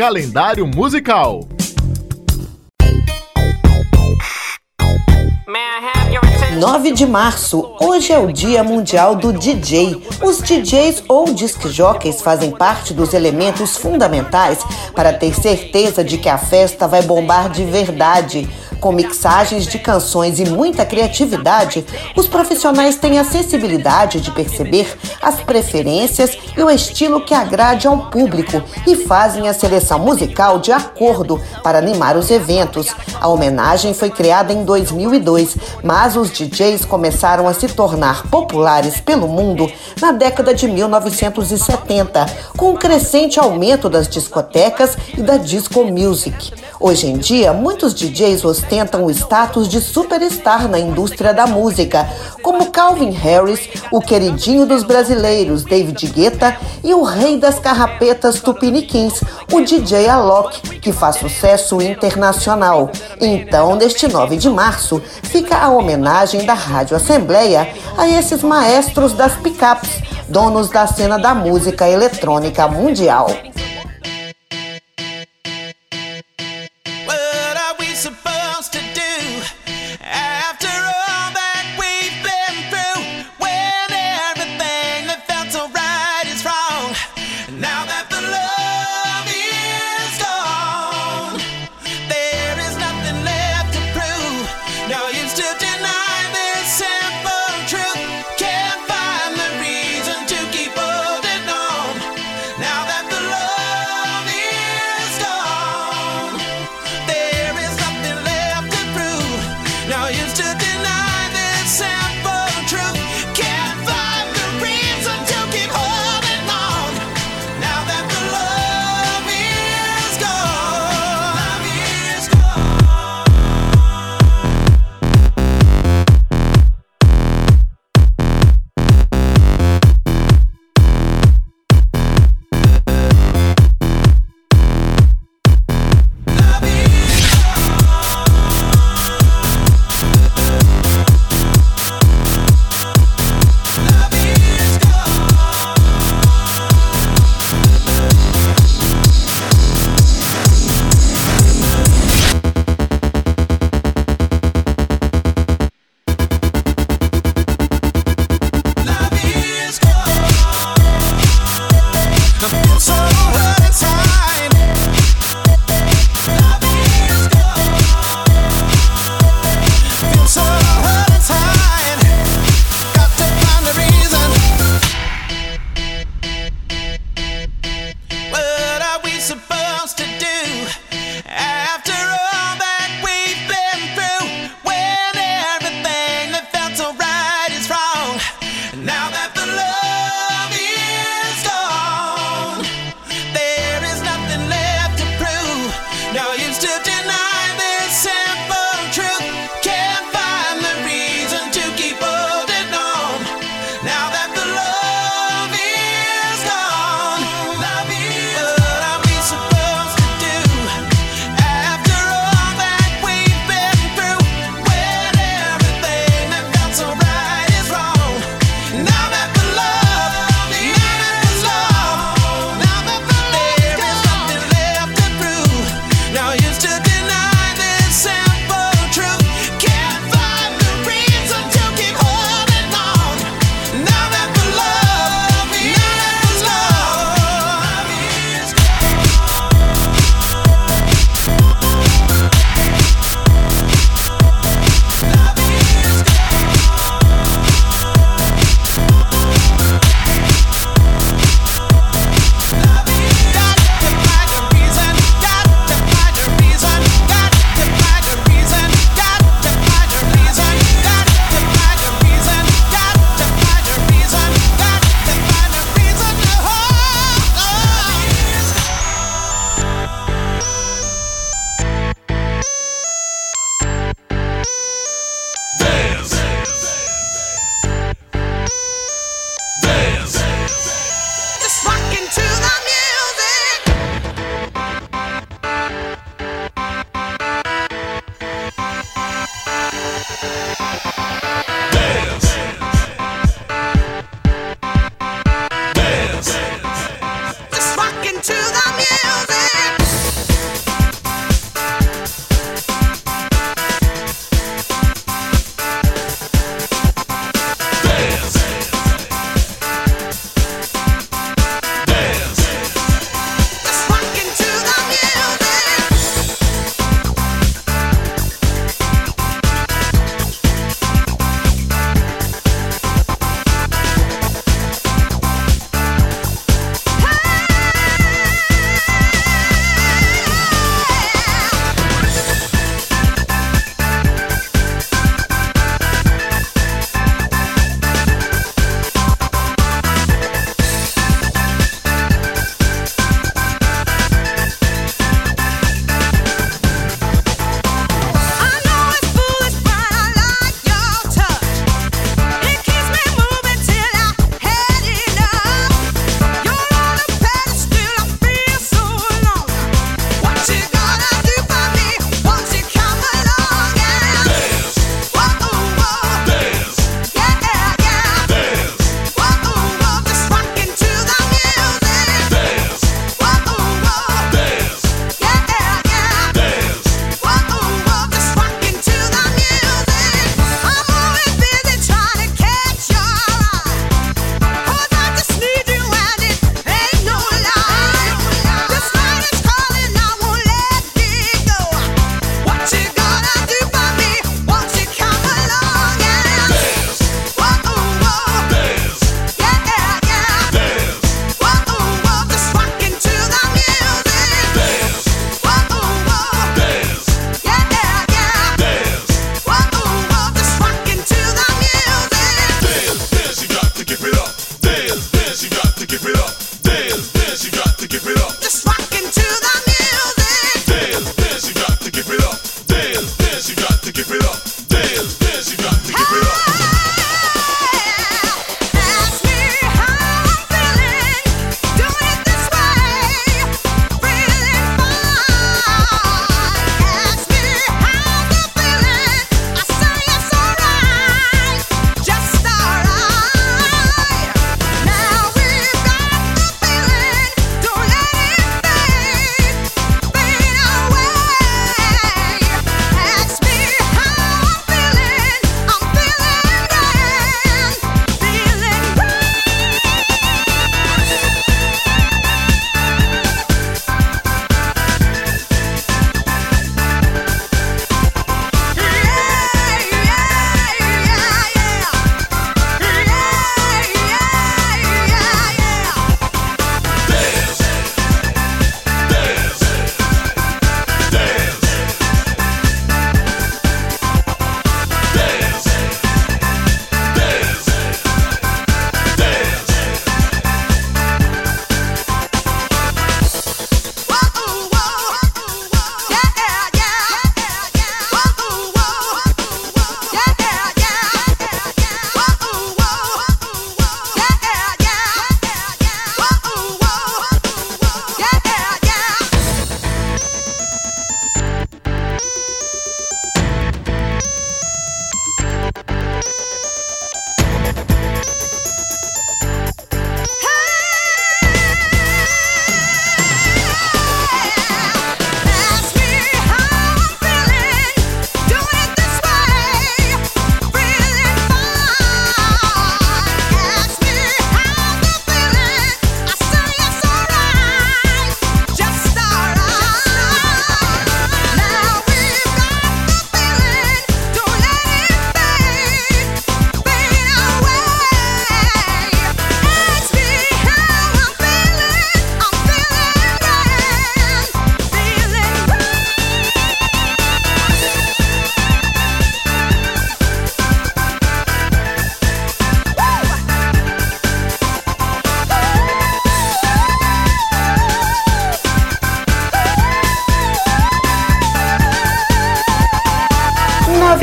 calendário musical. 9 de março, hoje é o Dia Mundial do DJ. Os DJs ou disc jockeys fazem parte dos elementos fundamentais para ter certeza de que a festa vai bombar de verdade. Com mixagens de canções e muita criatividade, os profissionais têm a sensibilidade de perceber as preferências e o estilo que agrade ao público e fazem a seleção musical de acordo para animar os eventos. A homenagem foi criada em 2002, mas os DJs começaram a se tornar populares pelo mundo na década de 1970, com o crescente aumento das discotecas e da disco music. Hoje em dia, muitos DJs ostentam o status de superstar na indústria da música, como Calvin Harris, o queridinho dos brasileiros David Guetta e o rei das carrapetas tupiniquins, o DJ Alok, que faz sucesso internacional. Então, neste 9 de março, fica a homenagem da Rádio Assembleia a esses maestros das picapes, donos da cena da música eletrônica mundial.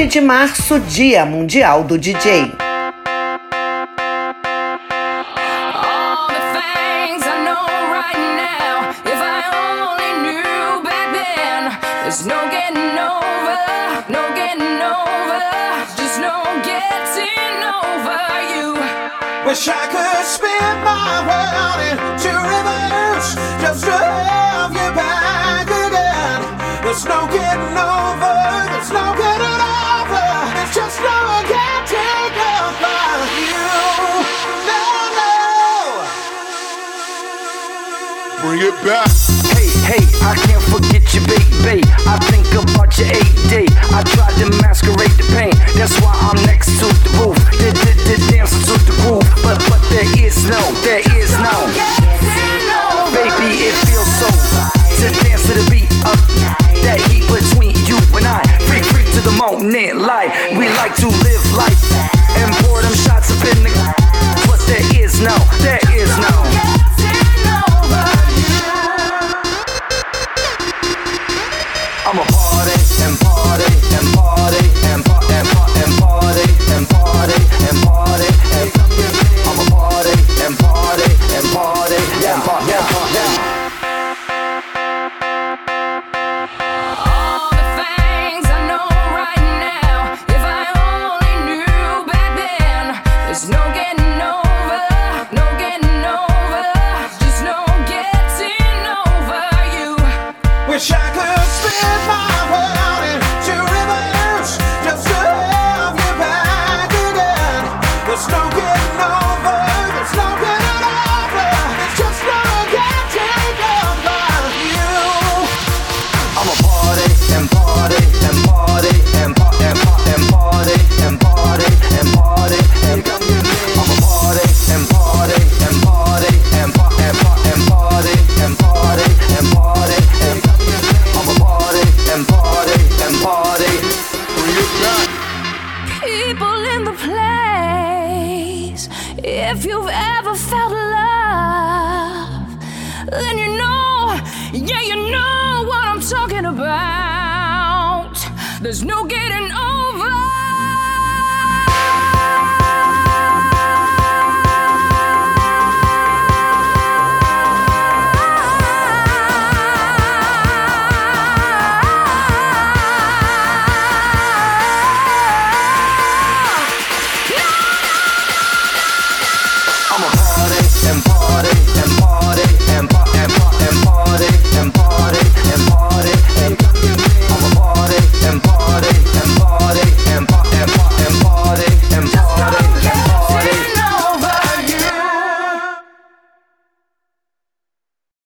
De março, Dia Mundial do DJ. Wish I could spin my world into reverse just to have you back again. There's no getting over, Bring it back. Hey, hey, I can't forget you, baby. I think about your eight day. I tried to masquerade the pain. That's why I'm next to the roof. The, the, the dancing to the groove. But, but there is no, there is no. Baby, it feels so to dance to the beat of that heat between you and I. Free, free to the moment, light. We like to live life There's no getting over.